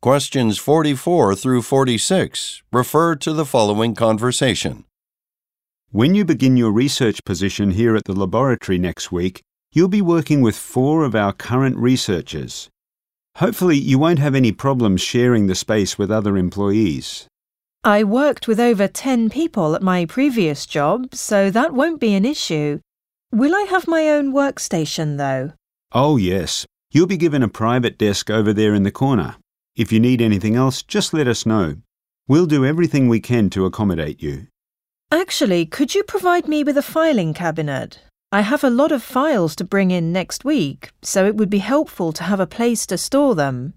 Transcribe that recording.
Questions 44 through 46 refer to the following conversation. When you begin your research position here at the laboratory next week, you'll be working with four of our current researchers. Hopefully, you won't have any problems sharing the space with other employees. I worked with over 10 people at my previous job, so that won't be an issue. Will I have my own workstation, though? Oh, yes. You'll be given a private desk over there in the corner. If you need anything else, just let us know. We'll do everything we can to accommodate you. Actually, could you provide me with a filing cabinet? I have a lot of files to bring in next week, so it would be helpful to have a place to store them.